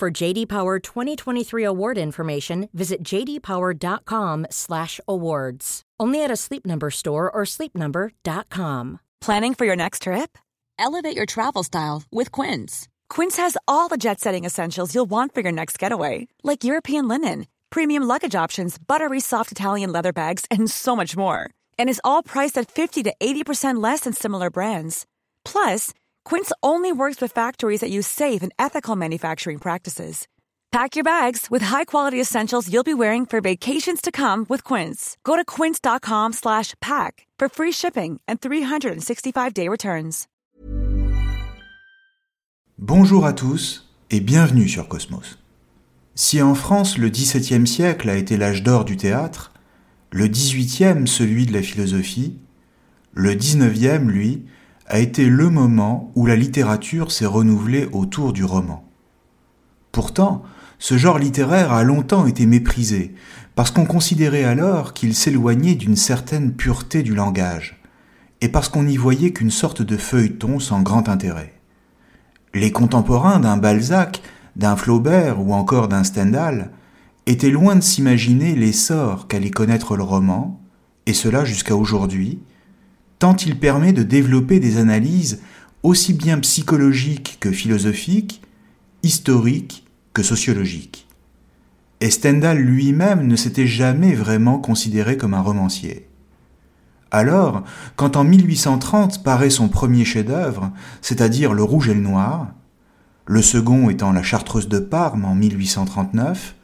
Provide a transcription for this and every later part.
For JD Power 2023 award information, visit jdpower.com/awards. Only at a Sleep Number store or sleepnumber.com. Planning for your next trip? Elevate your travel style with Quince. Quince has all the jet-setting essentials you'll want for your next getaway, like European linen, premium luggage options, buttery soft Italian leather bags, and so much more. And is all priced at 50 to 80% less than similar brands. Plus, Quince only works with factories that use safe and ethical manufacturing practices. Pack your bags with high-quality essentials you'll be wearing for vacations to come with Quince. Go to quince.com/pack for free shipping and 365-day returns. Bonjour à tous et bienvenue sur Cosmos. Si en France le XVIIe siècle a été l'âge d'or du théâtre, le XVIIIe celui de la philosophie, le XIXe, lui, a été le moment où la littérature s'est renouvelée autour du roman. Pourtant, ce genre littéraire a longtemps été méprisé, parce qu'on considérait alors qu'il s'éloignait d'une certaine pureté du langage, et parce qu'on n'y voyait qu'une sorte de feuilleton sans grand intérêt. Les contemporains d'un Balzac, d'un Flaubert ou encore d'un Stendhal étaient loin de s'imaginer l'essor qu'allait connaître le roman, et cela jusqu'à aujourd'hui, tant il permet de développer des analyses aussi bien psychologiques que philosophiques, historiques que sociologiques. Et Stendhal lui-même ne s'était jamais vraiment considéré comme un romancier. Alors, quand en 1830 paraît son premier chef-d'œuvre, c'est-à-dire Le Rouge et le Noir, le second étant La Chartreuse de Parme en 1839,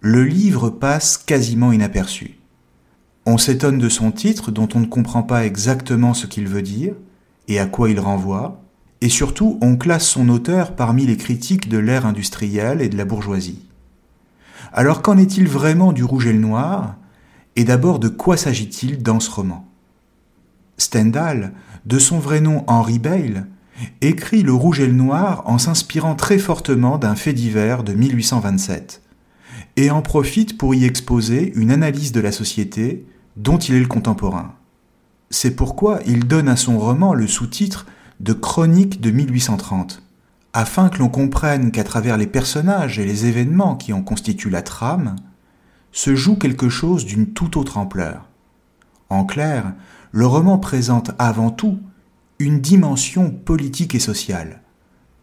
le livre passe quasiment inaperçu. On s'étonne de son titre dont on ne comprend pas exactement ce qu'il veut dire et à quoi il renvoie, et surtout on classe son auteur parmi les critiques de l'ère industrielle et de la bourgeoisie. Alors qu'en est-il vraiment du rouge et le noir Et d'abord de quoi s'agit-il dans ce roman? Stendhal, de son vrai nom Henri Bayle, écrit Le rouge et le noir en s'inspirant très fortement d'un fait divers de 1827, et en profite pour y exposer une analyse de la société dont il est le contemporain. C'est pourquoi il donne à son roman le sous-titre de Chronique de 1830, afin que l'on comprenne qu'à travers les personnages et les événements qui en constituent la trame, se joue quelque chose d'une toute autre ampleur. En clair, le roman présente avant tout une dimension politique et sociale,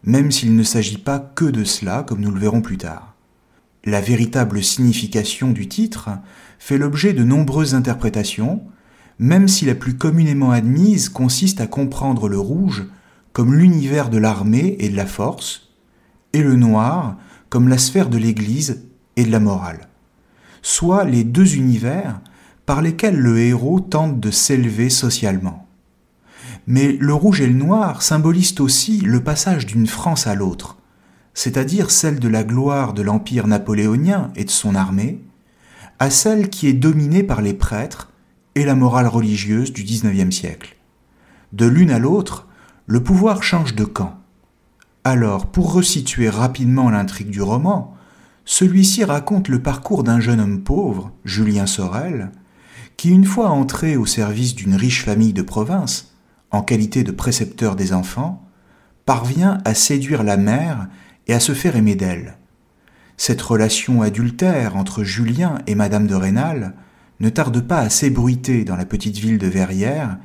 même s'il ne s'agit pas que de cela, comme nous le verrons plus tard. La véritable signification du titre fait l'objet de nombreuses interprétations, même si la plus communément admise consiste à comprendre le rouge comme l'univers de l'armée et de la force, et le noir comme la sphère de l'Église et de la morale, soit les deux univers par lesquels le héros tente de s'élever socialement. Mais le rouge et le noir symbolisent aussi le passage d'une France à l'autre, c'est-à-dire celle de la gloire de l'Empire napoléonien et de son armée, à celle qui est dominée par les prêtres et la morale religieuse du XIXe siècle. De l'une à l'autre, le pouvoir change de camp. Alors, pour resituer rapidement l'intrigue du roman, celui-ci raconte le parcours d'un jeune homme pauvre, Julien Sorel, qui, une fois entré au service d'une riche famille de province, en qualité de précepteur des enfants, parvient à séduire la mère et à se faire aimer d'elle. Cette relation adultère entre Julien et Madame de Rênal ne tarde pas à s'ébruiter dans la petite ville de Verrières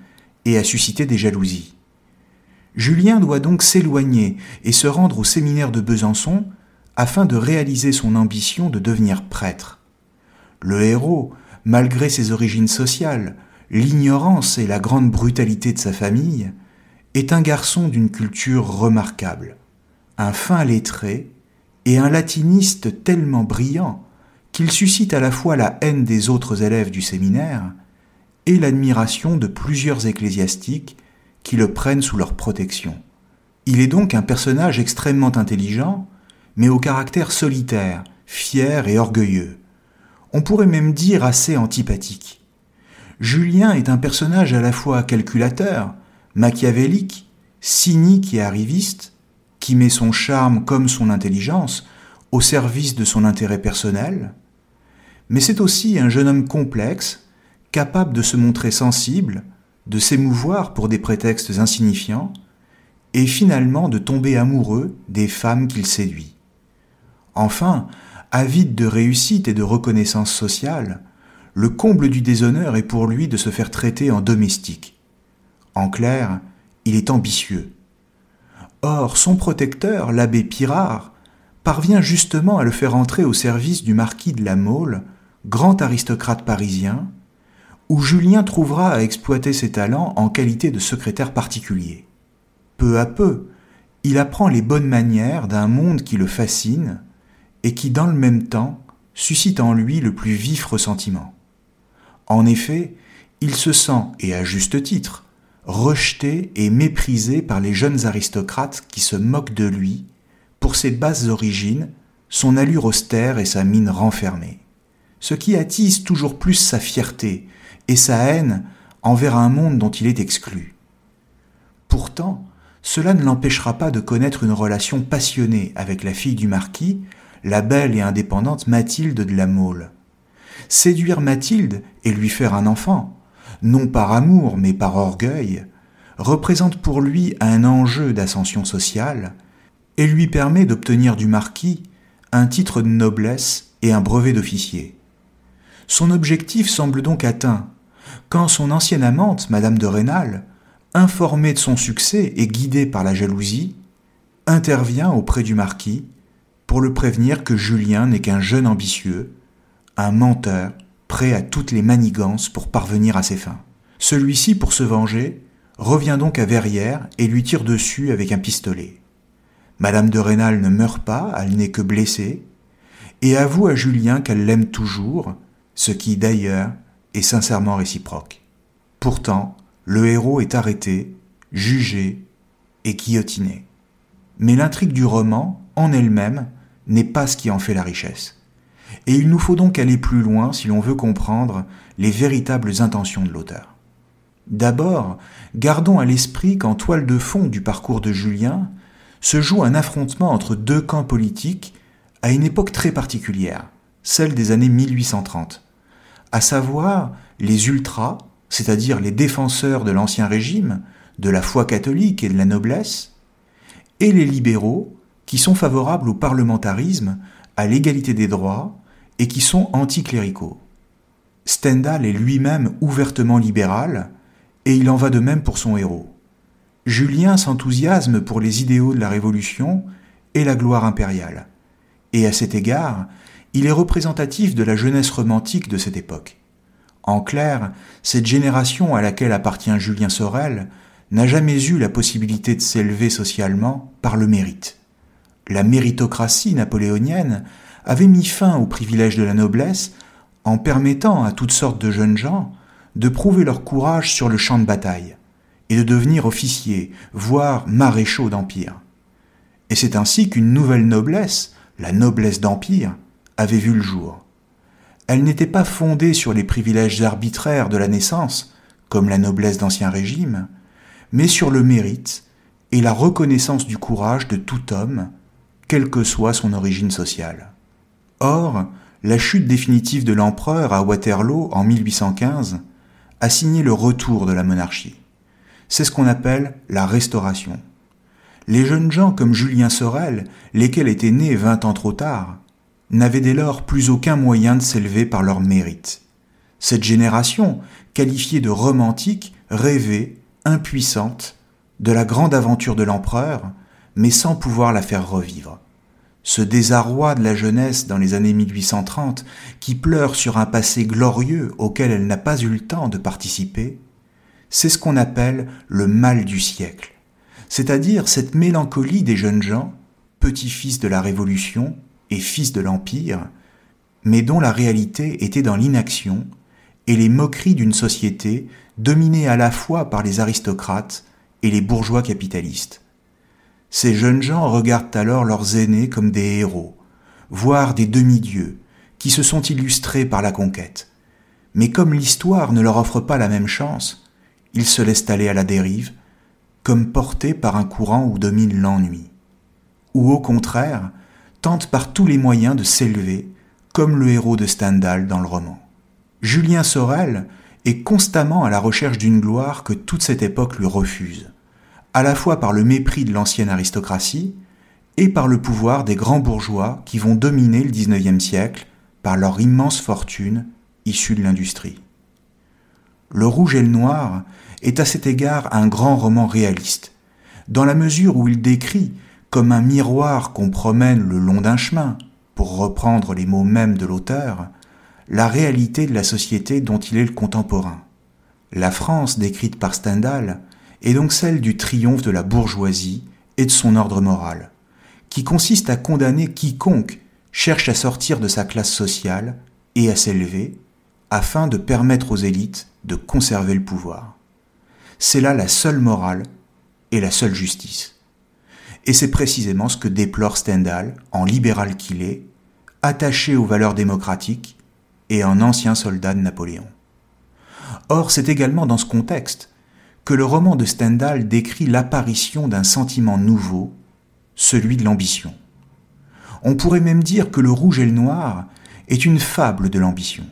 et à susciter des jalousies. Julien doit donc s'éloigner et se rendre au séminaire de Besançon afin de réaliser son ambition de devenir prêtre. Le héros, malgré ses origines sociales, l'ignorance et la grande brutalité de sa famille, est un garçon d'une culture remarquable, un fin lettré et un latiniste tellement brillant qu'il suscite à la fois la haine des autres élèves du séminaire et l'admiration de plusieurs ecclésiastiques qui le prennent sous leur protection. Il est donc un personnage extrêmement intelligent, mais au caractère solitaire, fier et orgueilleux. On pourrait même dire assez antipathique. Julien est un personnage à la fois calculateur, machiavélique, cynique et arriviste, qui met son charme comme son intelligence au service de son intérêt personnel, mais c'est aussi un jeune homme complexe, capable de se montrer sensible, de s'émouvoir pour des prétextes insignifiants, et finalement de tomber amoureux des femmes qu'il séduit. Enfin, avide de réussite et de reconnaissance sociale, le comble du déshonneur est pour lui de se faire traiter en domestique. En clair, il est ambitieux. Or, son protecteur, l'abbé Pirard, parvient justement à le faire entrer au service du marquis de la Mole, grand aristocrate parisien, où Julien trouvera à exploiter ses talents en qualité de secrétaire particulier. Peu à peu, il apprend les bonnes manières d'un monde qui le fascine et qui, dans le même temps, suscite en lui le plus vif ressentiment. En effet, il se sent, et à juste titre, rejeté et méprisé par les jeunes aristocrates qui se moquent de lui pour ses basses origines, son allure austère et sa mine renfermée ce qui attise toujours plus sa fierté et sa haine envers un monde dont il est exclu. Pourtant, cela ne l'empêchera pas de connaître une relation passionnée avec la fille du marquis, la belle et indépendante Mathilde de la Mole. Séduire Mathilde et lui faire un enfant, non par amour mais par orgueil, représente pour lui un enjeu d'ascension sociale et lui permet d'obtenir du marquis un titre de noblesse et un brevet d'officier. Son objectif semble donc atteint, quand son ancienne amante, Madame de Rênal, informée de son succès et guidée par la jalousie, intervient auprès du marquis pour le prévenir que Julien n'est qu'un jeune ambitieux, un menteur, prêt à toutes les manigances pour parvenir à ses fins. Celui-ci, pour se venger, revient donc à Verrières et lui tire dessus avec un pistolet. Madame de Rênal ne meurt pas, elle n'est que blessée, et avoue à Julien qu'elle l'aime toujours ce qui d'ailleurs est sincèrement réciproque. Pourtant, le héros est arrêté, jugé et guillotiné. Mais l'intrigue du roman, en elle-même, n'est pas ce qui en fait la richesse. Et il nous faut donc aller plus loin si l'on veut comprendre les véritables intentions de l'auteur. D'abord, gardons à l'esprit qu'en toile de fond du parcours de Julien se joue un affrontement entre deux camps politiques à une époque très particulière, celle des années 1830 à savoir les ultras, c'est-à-dire les défenseurs de l'Ancien Régime, de la foi catholique et de la noblesse, et les libéraux, qui sont favorables au parlementarisme, à l'égalité des droits, et qui sont anticléricaux. Stendhal est lui-même ouvertement libéral, et il en va de même pour son héros. Julien s'enthousiasme pour les idéaux de la Révolution et la gloire impériale. Et à cet égard, il est représentatif de la jeunesse romantique de cette époque. En clair, cette génération à laquelle appartient Julien Sorel n'a jamais eu la possibilité de s'élever socialement par le mérite. La méritocratie napoléonienne avait mis fin au privilège de la noblesse en permettant à toutes sortes de jeunes gens de prouver leur courage sur le champ de bataille et de devenir officiers, voire maréchaux d'empire. Et c'est ainsi qu'une nouvelle noblesse, la noblesse d'empire, avait vu le jour. Elle n'était pas fondée sur les privilèges arbitraires de la naissance, comme la noblesse d'Ancien Régime, mais sur le mérite et la reconnaissance du courage de tout homme, quelle que soit son origine sociale. Or, la chute définitive de l'empereur à Waterloo en 1815 a signé le retour de la monarchie. C'est ce qu'on appelle la restauration. Les jeunes gens comme Julien Sorel, lesquels étaient nés vingt ans trop tard, n'avaient dès lors plus aucun moyen de s'élever par leur mérite. Cette génération, qualifiée de romantique, rêvait, impuissante, de la grande aventure de l'empereur, mais sans pouvoir la faire revivre. Ce désarroi de la jeunesse dans les années 1830, qui pleure sur un passé glorieux auquel elle n'a pas eu le temps de participer, c'est ce qu'on appelle le mal du siècle, c'est-à-dire cette mélancolie des jeunes gens, petits-fils de la Révolution, et fils de l'Empire, mais dont la réalité était dans l'inaction et les moqueries d'une société dominée à la fois par les aristocrates et les bourgeois capitalistes. Ces jeunes gens regardent alors leurs aînés comme des héros, voire des demi-dieux, qui se sont illustrés par la conquête. Mais comme l'histoire ne leur offre pas la même chance, ils se laissent aller à la dérive, comme portés par un courant où domine l'ennui. Ou au contraire, tentent par tous les moyens de s'élever, comme le héros de Stendhal dans le roman. Julien Sorel est constamment à la recherche d'une gloire que toute cette époque lui refuse, à la fois par le mépris de l'ancienne aristocratie et par le pouvoir des grands bourgeois qui vont dominer le XIXe siècle par leur immense fortune issue de l'industrie. Le Rouge et le Noir est à cet égard un grand roman réaliste, dans la mesure où il décrit, comme un miroir qu'on promène le long d'un chemin, pour reprendre les mots mêmes de l'auteur, la réalité de la société dont il est le contemporain. La France décrite par Stendhal est donc celle du triomphe de la bourgeoisie et de son ordre moral, qui consiste à condamner quiconque cherche à sortir de sa classe sociale et à s'élever, afin de permettre aux élites de conserver le pouvoir. C'est là la seule morale et la seule justice. Et c'est précisément ce que déplore Stendhal, en libéral qu'il est, attaché aux valeurs démocratiques et un ancien soldat de Napoléon. Or, c'est également dans ce contexte le roman de Stendhal décrit l'apparition d'un sentiment nouveau, celui de l'ambition. On pourrait même dire que le rouge et le noir est une fable de l'ambition,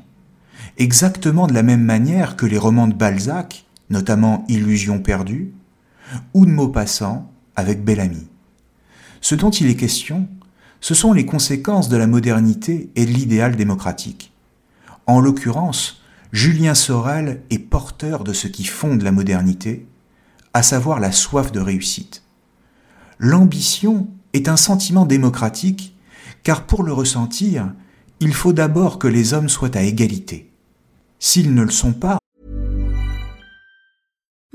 exactement de la même manière que les romans de Balzac, notamment Illusion perdue, ou de Maupassant avec Bellamy. Ce dont il est question, ce sont les conséquences de la modernité et de l'idéal démocratique. En l'occurrence, Julien Sorel est porteur de ce qui fonde la modernité, à savoir la soif de réussite. L'ambition est un sentiment démocratique, car pour le ressentir, il faut d'abord que les hommes soient à égalité. S'ils ne le sont pas,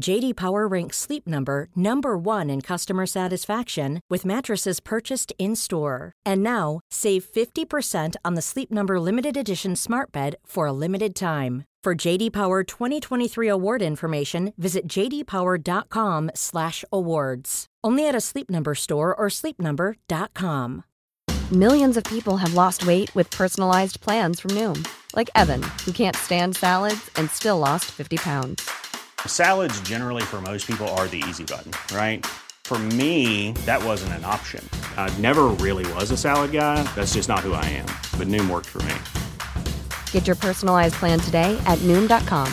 JD Power ranks Sleep Number number 1 in customer satisfaction with mattresses purchased in-store. And now, save 50% on the Sleep Number limited edition Smart Bed for a limited time. For JD Power 2023 award information, visit jdpower.com/awards. Only at a Sleep Number store or sleepnumber.com. Millions of people have lost weight with personalized plans from Noom, like Evan, who can't stand salads and still lost 50 pounds. Salads, generally, for most people, are the easy button, right? For me, that wasn't an option. I never really was a salad guy. That's just not who I am. But Noom worked for me. Get your personalized plan today at Noom.com.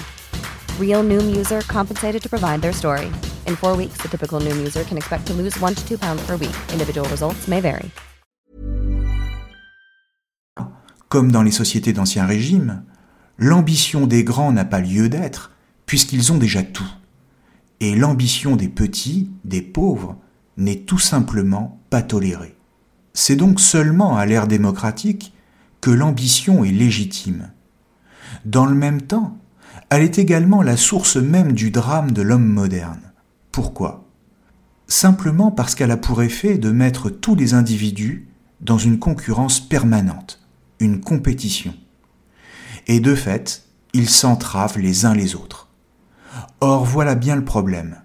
Real Noom user compensated to provide their story. In four weeks, the typical Noom user can expect to lose one to two pounds per week. Individual results may vary. comme dans les sociétés d'Ancien Régime, l'ambition des grands n'a pas lieu d'être, puisqu'ils ont déjà tout. Et l'ambition des petits, des pauvres, n'est tout simplement pas tolérée. C'est donc seulement à l'ère démocratique que l'ambition est légitime. Dans le même temps, elle est également la source même du drame de l'homme moderne. Pourquoi? Simplement parce qu'elle a pour effet de mettre tous les individus dans une concurrence permanente, une compétition. Et de fait, ils s'entravent les uns les autres. Or voilà bien le problème.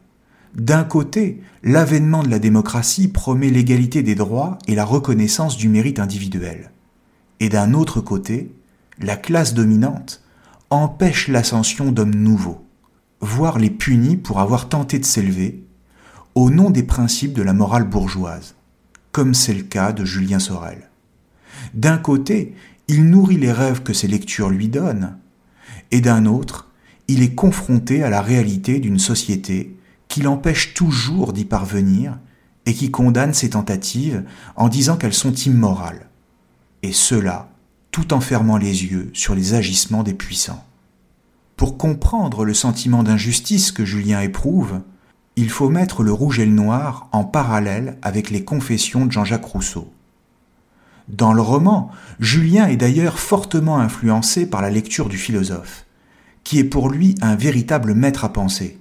D'un côté, l'avènement de la démocratie promet l'égalité des droits et la reconnaissance du mérite individuel. Et d'un autre côté, la classe dominante empêche l'ascension d'hommes nouveaux, voire les punit pour avoir tenté de s'élever au nom des principes de la morale bourgeoise, comme c'est le cas de Julien Sorel. D'un côté, il nourrit les rêves que ses lectures lui donnent, et d'un autre, il est confronté à la réalité d'une société qui l'empêche toujours d'y parvenir et qui condamne ses tentatives en disant qu'elles sont immorales. Et cela tout en fermant les yeux sur les agissements des puissants. Pour comprendre le sentiment d'injustice que Julien éprouve, il faut mettre le rouge et le noir en parallèle avec les confessions de Jean-Jacques Rousseau. Dans le roman, Julien est d'ailleurs fortement influencé par la lecture du philosophe, qui est pour lui un véritable maître à penser,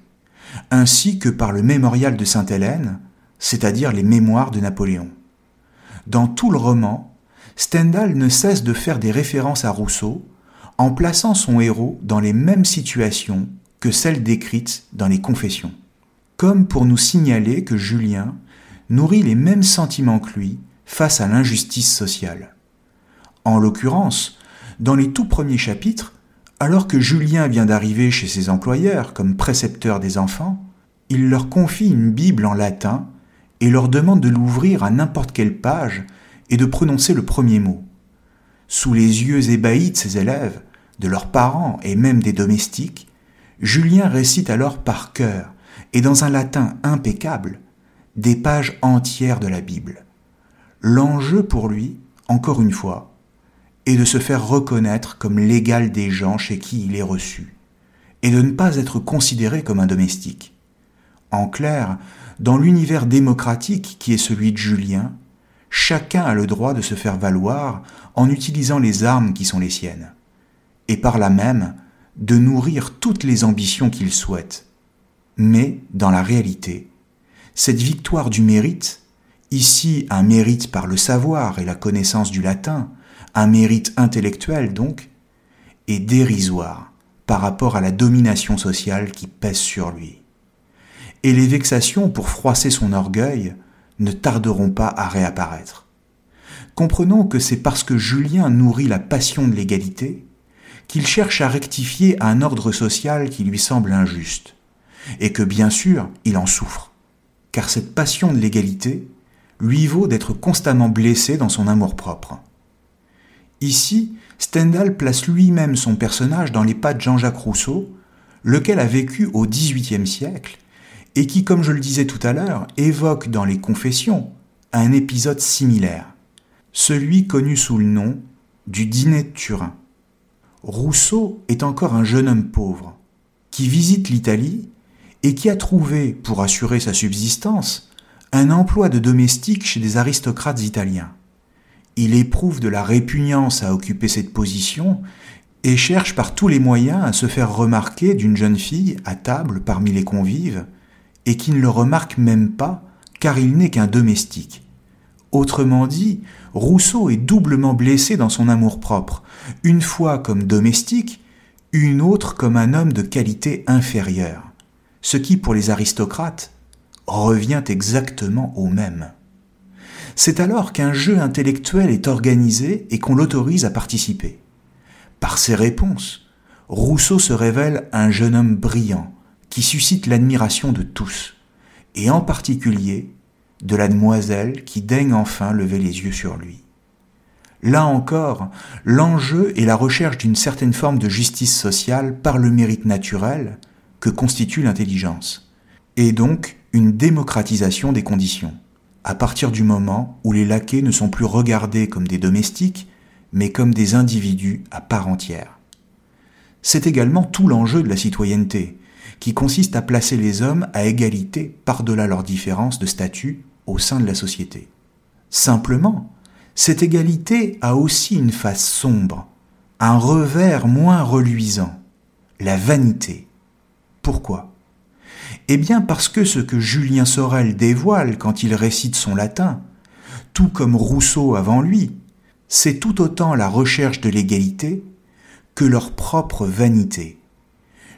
ainsi que par le mémorial de Sainte-Hélène, c'est-à-dire les mémoires de Napoléon. Dans tout le roman, Stendhal ne cesse de faire des références à Rousseau en plaçant son héros dans les mêmes situations que celles décrites dans les Confessions, comme pour nous signaler que Julien nourrit les mêmes sentiments que lui face à l'injustice sociale. En l'occurrence, dans les tout premiers chapitres, alors que Julien vient d'arriver chez ses employeurs comme précepteur des enfants, il leur confie une Bible en latin et leur demande de l'ouvrir à n'importe quelle page et de prononcer le premier mot. Sous les yeux ébahis de ses élèves, de leurs parents et même des domestiques, Julien récite alors par cœur, et dans un latin impeccable, des pages entières de la Bible. L'enjeu pour lui, encore une fois, est de se faire reconnaître comme l'égal des gens chez qui il est reçu, et de ne pas être considéré comme un domestique. En clair, dans l'univers démocratique qui est celui de Julien, chacun a le droit de se faire valoir en utilisant les armes qui sont les siennes, et par là même de nourrir toutes les ambitions qu'il souhaite. Mais, dans la réalité, cette victoire du mérite, ici un mérite par le savoir et la connaissance du latin, un mérite intellectuel donc, est dérisoire par rapport à la domination sociale qui pèse sur lui. Et les vexations pour froisser son orgueil ne tarderont pas à réapparaître. Comprenons que c'est parce que Julien nourrit la passion de l'égalité qu'il cherche à rectifier un ordre social qui lui semble injuste, et que bien sûr il en souffre, car cette passion de l'égalité lui vaut d'être constamment blessé dans son amour-propre. Ici, Stendhal place lui-même son personnage dans les pas de Jean-Jacques Rousseau, lequel a vécu au XVIIIe siècle et qui, comme je le disais tout à l'heure, évoque dans les Confessions un épisode similaire, celui connu sous le nom du dîner de Turin. Rousseau est encore un jeune homme pauvre, qui visite l'Italie et qui a trouvé, pour assurer sa subsistance, un emploi de domestique chez des aristocrates italiens. Il éprouve de la répugnance à occuper cette position et cherche par tous les moyens à se faire remarquer d'une jeune fille à table parmi les convives et qui ne le remarque même pas car il n'est qu'un domestique. Autrement dit, Rousseau est doublement blessé dans son amour-propre, une fois comme domestique, une autre comme un homme de qualité inférieure, ce qui pour les aristocrates revient exactement au même. C'est alors qu'un jeu intellectuel est organisé et qu'on l'autorise à participer. Par ses réponses, Rousseau se révèle un jeune homme brillant, qui suscite l'admiration de tous, et en particulier de la demoiselle qui daigne enfin lever les yeux sur lui. Là encore, l'enjeu est la recherche d'une certaine forme de justice sociale par le mérite naturel que constitue l'intelligence, et donc une démocratisation des conditions, à partir du moment où les laquais ne sont plus regardés comme des domestiques, mais comme des individus à part entière. C'est également tout l'enjeu de la citoyenneté, qui consiste à placer les hommes à égalité par-delà leurs différences de statut au sein de la société. Simplement, cette égalité a aussi une face sombre, un revers moins reluisant, la vanité. Pourquoi? Eh bien parce que ce que Julien Sorel dévoile quand il récite son latin, tout comme Rousseau avant lui, c'est tout autant la recherche de l'égalité que leur propre vanité.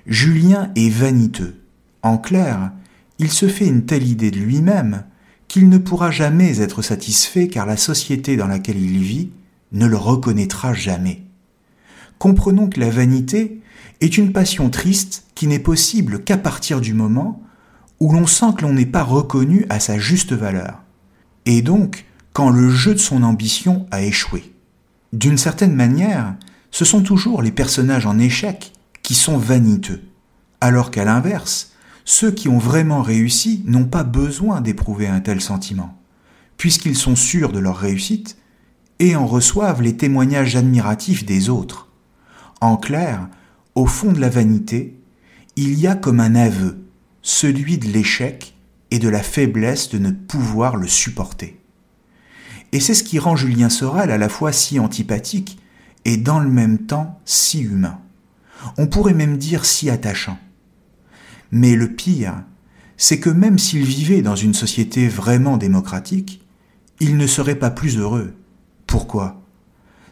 Julien est vaniteux. En clair, il se fait une telle idée de lui-même qu'il ne pourra jamais être satisfait car la société dans laquelle il vit ne le reconnaîtra jamais. Comprenons que la vanité est une passion triste qui n'est possible qu'à partir du moment où l'on sent que l'on n'est pas reconnu à sa juste valeur, et donc quand le jeu de son ambition a échoué. D'une certaine manière, ce sont toujours les personnages en échec qui sont vaniteux, alors qu'à l'inverse, ceux qui ont vraiment réussi n'ont pas besoin d'éprouver un tel sentiment, puisqu'ils sont sûrs de leur réussite et en reçoivent les témoignages admiratifs des autres. En clair, au fond de la vanité, il y a comme un aveu, celui de l'échec et de la faiblesse de ne pouvoir le supporter. Et c'est ce qui rend Julien Sorel à la fois si antipathique et dans le même temps si humain. On pourrait même dire si attachant. Mais le pire, c'est que même s'il vivait dans une société vraiment démocratique, il ne serait pas plus heureux. Pourquoi?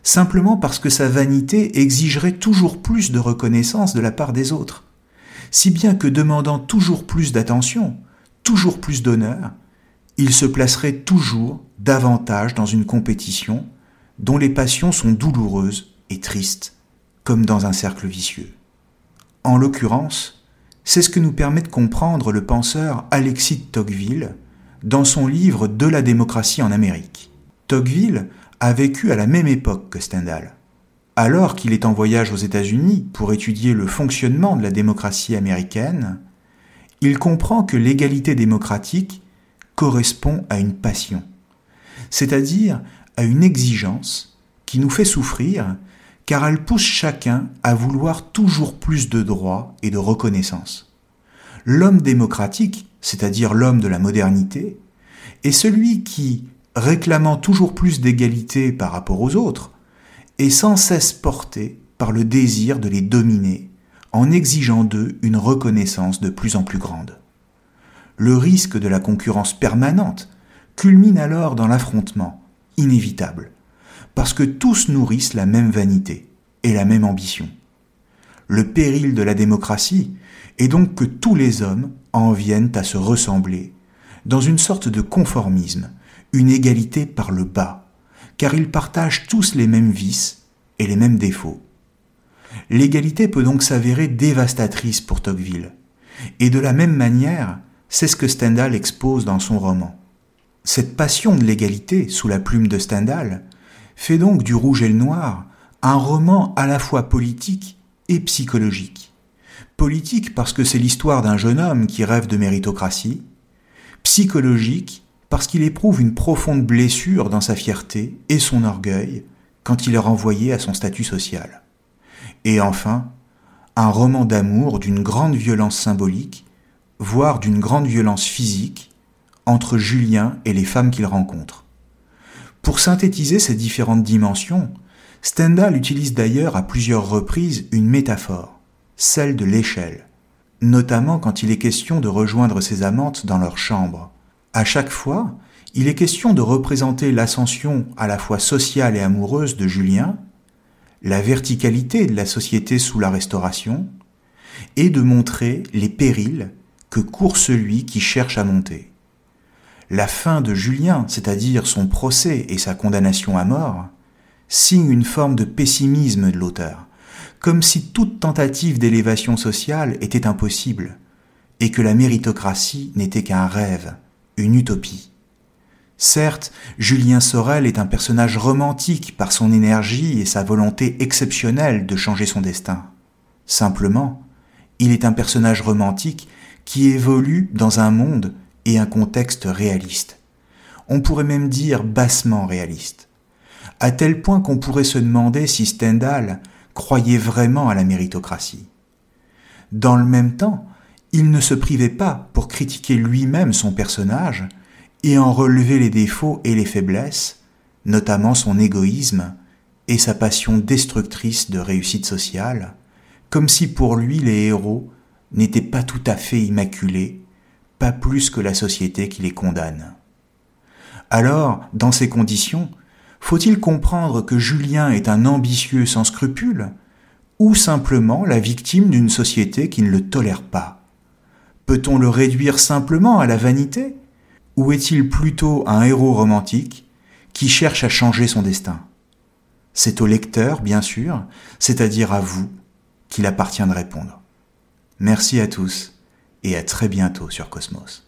Simplement parce que sa vanité exigerait toujours plus de reconnaissance de la part des autres, si bien que demandant toujours plus d'attention, toujours plus d'honneur, il se placerait toujours davantage dans une compétition dont les passions sont douloureuses et tristes, comme dans un cercle vicieux. En l'occurrence, c'est ce que nous permet de comprendre le penseur Alexis de Tocqueville dans son livre De la démocratie en Amérique. Tocqueville a vécu à la même époque que Stendhal. Alors qu'il est en voyage aux États-Unis pour étudier le fonctionnement de la démocratie américaine, il comprend que l'égalité démocratique correspond à une passion, c'est-à-dire à une exigence qui nous fait souffrir car elle pousse chacun à vouloir toujours plus de droits et de reconnaissance. L'homme démocratique, c'est-à-dire l'homme de la modernité, est celui qui, réclamant toujours plus d'égalité par rapport aux autres, est sans cesse porté par le désir de les dominer en exigeant d'eux une reconnaissance de plus en plus grande. Le risque de la concurrence permanente culmine alors dans l'affrontement, inévitable, parce que tous nourrissent la même vanité et la même ambition. Le péril de la démocratie est donc que tous les hommes en viennent à se ressembler, dans une sorte de conformisme, une égalité par le bas, car ils partagent tous les mêmes vices et les mêmes défauts. L'égalité peut donc s'avérer dévastatrice pour Tocqueville, et de la même manière, c'est ce que Stendhal expose dans son roman. Cette passion de l'égalité sous la plume de Stendhal fait donc du Rouge et le Noir un roman à la fois politique et psychologique. Politique parce que c'est l'histoire d'un jeune homme qui rêve de méritocratie, psychologique parce qu'il éprouve une profonde blessure dans sa fierté et son orgueil quand il est renvoyé à son statut social. Et enfin, un roman d'amour d'une grande violence symbolique, voire d'une grande violence physique, entre Julien et les femmes qu'il rencontre. Pour synthétiser ces différentes dimensions, Stendhal utilise d'ailleurs à plusieurs reprises une métaphore, celle de l'échelle, notamment quand il est question de rejoindre ses amantes dans leur chambre. À chaque fois, il est question de représenter l'ascension à la fois sociale et amoureuse de Julien, la verticalité de la société sous la Restauration, et de montrer les périls que court celui qui cherche à monter. La fin de Julien, c'est-à-dire son procès et sa condamnation à mort, signe une forme de pessimisme de l'auteur, comme si toute tentative d'élévation sociale était impossible, et que la méritocratie n'était qu'un rêve, une utopie. Certes, Julien Sorel est un personnage romantique par son énergie et sa volonté exceptionnelle de changer son destin. Simplement, il est un personnage romantique qui évolue dans un monde et un contexte réaliste. On pourrait même dire bassement réaliste. À tel point qu'on pourrait se demander si Stendhal croyait vraiment à la méritocratie. Dans le même temps, il ne se privait pas pour critiquer lui-même son personnage et en relever les défauts et les faiblesses, notamment son égoïsme et sa passion destructrice de réussite sociale, comme si pour lui les héros n'étaient pas tout à fait immaculés pas plus que la société qui les condamne. Alors, dans ces conditions, faut-il comprendre que Julien est un ambitieux sans scrupules, ou simplement la victime d'une société qui ne le tolère pas? Peut-on le réduire simplement à la vanité? Ou est-il plutôt un héros romantique qui cherche à changer son destin? C'est au lecteur, bien sûr, c'est-à-dire à vous, qu'il appartient de répondre. Merci à tous et à très bientôt sur Cosmos.